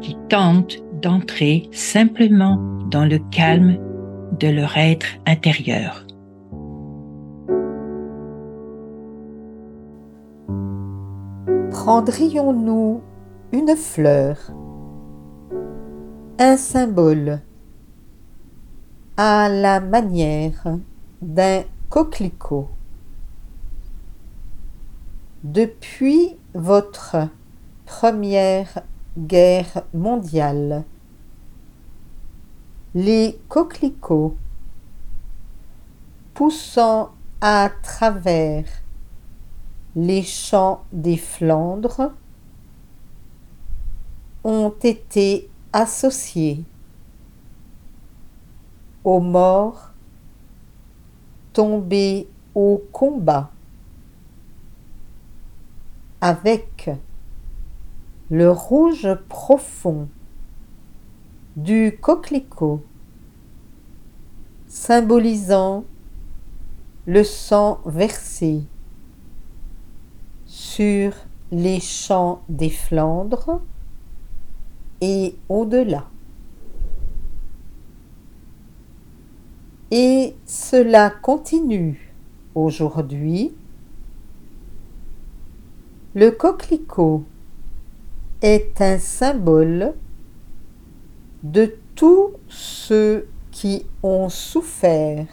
qui tentent d'entrer simplement dans le calme de leur être intérieur. Prendrions-nous une fleur, un symbole, à la manière d'un coquelicot Depuis votre première guerre mondiale, les coquelicots poussant à travers les champs des Flandres ont été associés aux morts tombés au combat avec le rouge profond du coquelicot symbolisant le sang versé sur les champs des Flandres et au-delà. Et cela continue aujourd'hui. Le coquelicot est un symbole de tous ceux qui ont souffert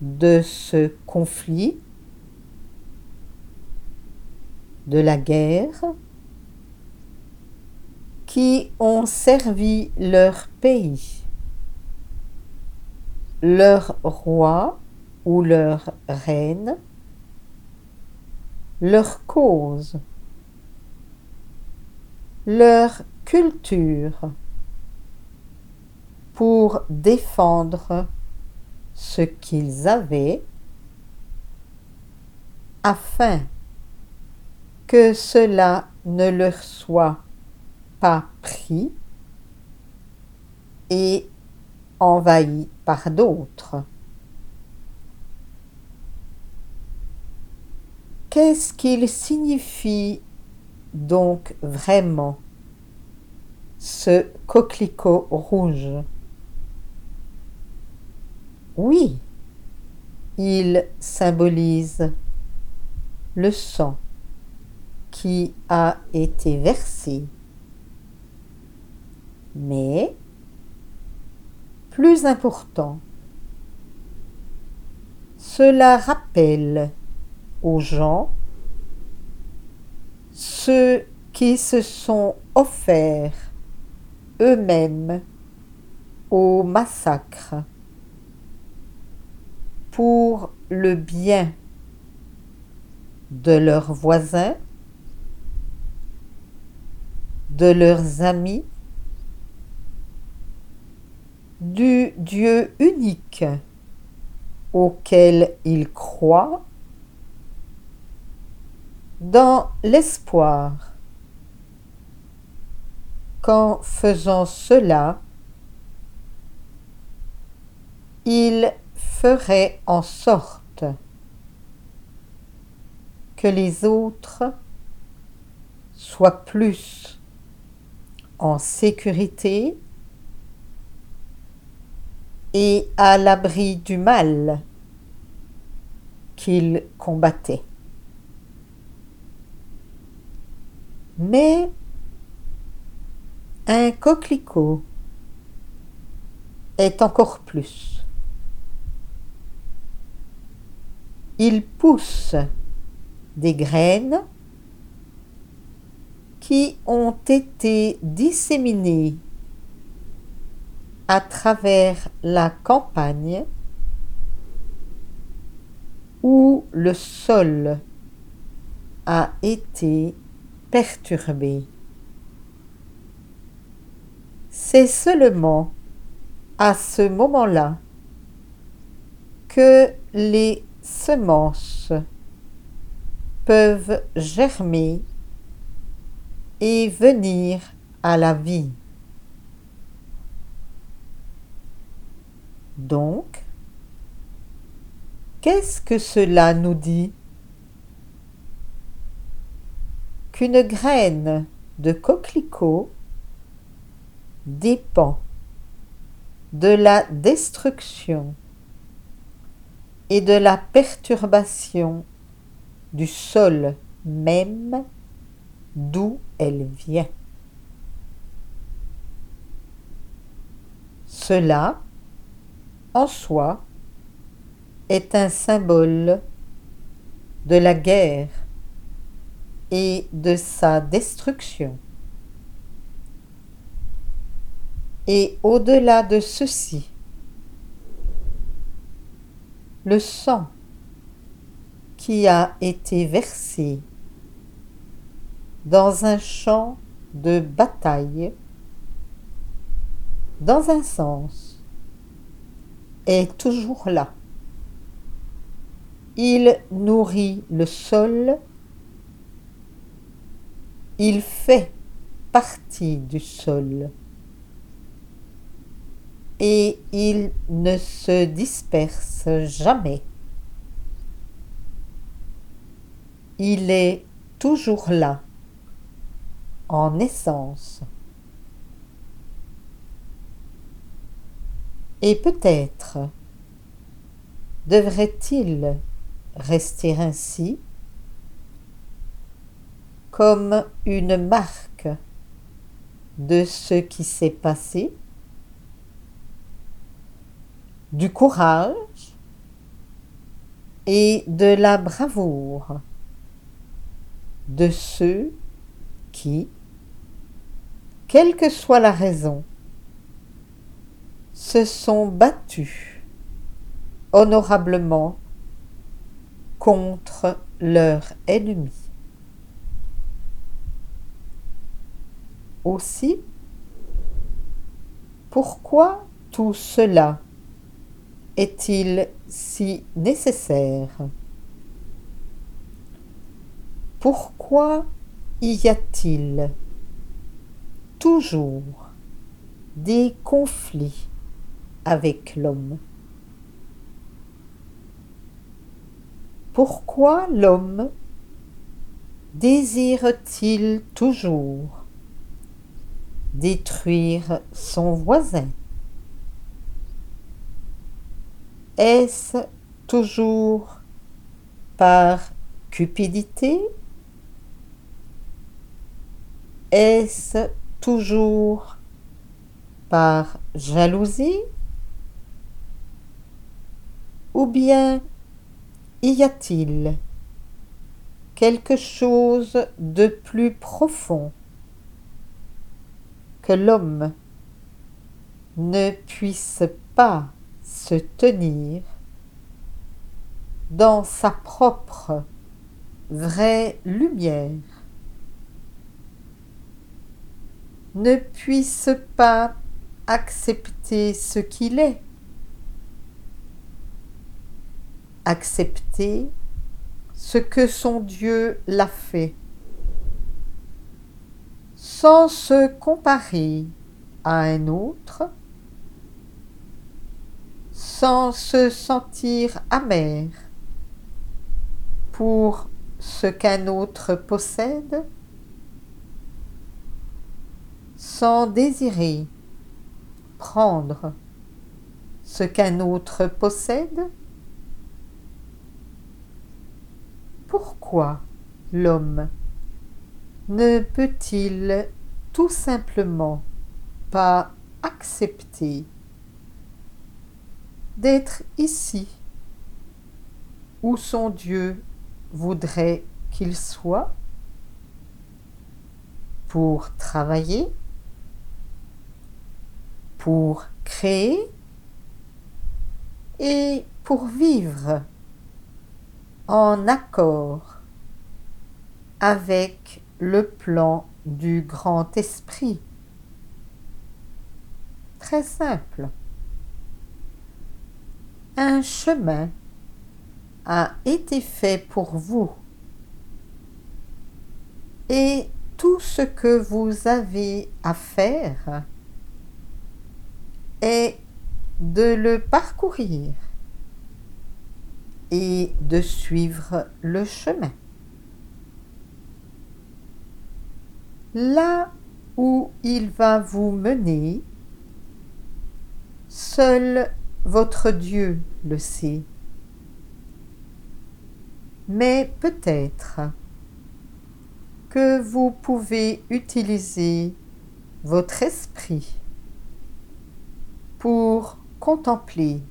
de ce conflit, de la guerre, qui ont servi leur pays, leur roi ou leur reine, leur cause, leur culture pour défendre ce qu'ils avaient afin que cela ne leur soit pas pris et envahi par d'autres. Qu'est-ce qu'il signifie donc vraiment ce coquelicot rouge Oui, il symbolise le sang qui a été versé. Mais, plus important, cela rappelle aux gens ceux qui se sont offerts eux-mêmes au massacre pour le bien de leurs voisins, de leurs amis, du Dieu unique auquel ils croient, dans l'espoir qu'en faisant cela, il ferait en sorte que les autres soient plus en sécurité et à l'abri du mal qu'ils combattaient. Mais un coquelicot est encore plus. Il pousse des graines qui ont été disséminées à travers la campagne où le sol a été perturbé. C'est seulement à ce moment-là que les semences peuvent germer et venir à la vie. Donc, qu'est-ce que cela nous dit? Qu'une graine de coquelicot dépend de la destruction et de la perturbation du sol même d'où elle vient. Cela, en soi, est un symbole de la guerre et de sa destruction. Et au-delà de ceci, le sang qui a été versé dans un champ de bataille, dans un sens, est toujours là. Il nourrit le sol, il fait partie du sol et il ne se disperse jamais. Il est toujours là, en essence. Et peut-être devrait-il rester ainsi comme une marque de ce qui s'est passé du courage et de la bravoure de ceux qui, quelle que soit la raison, se sont battus honorablement contre leur ennemi. Aussi, pourquoi tout cela est-il si nécessaire? Pourquoi y a-t-il toujours des conflits avec l'homme? Pourquoi l'homme désire-t-il toujours détruire son voisin. Est-ce toujours par cupidité? Est-ce toujours par jalousie? Ou bien y a-t-il quelque chose de plus profond? Que l'homme ne puisse pas se tenir dans sa propre vraie lumière, ne puisse pas accepter ce qu'il est, accepter ce que son Dieu l'a fait, sans se comparer à un autre, sans se sentir amer pour ce qu'un autre possède, sans désirer prendre ce qu'un autre possède Pourquoi l'homme ne peut-il tout simplement pas accepter d'être ici où son Dieu voudrait qu'il soit pour travailler, pour créer et pour vivre en accord avec le plan du grand esprit. très simple. Un chemin a été fait pour vous et tout ce que vous avez à faire est de le parcourir et de suivre le chemin. Là où il va vous mener, seul votre Dieu le sait. Mais peut-être que vous pouvez utiliser votre esprit pour contempler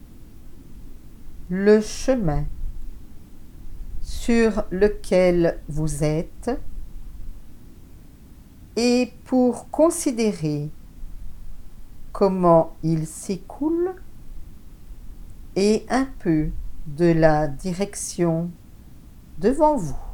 le chemin sur lequel vous êtes et pour considérer comment il s'écoule et un peu de la direction devant vous.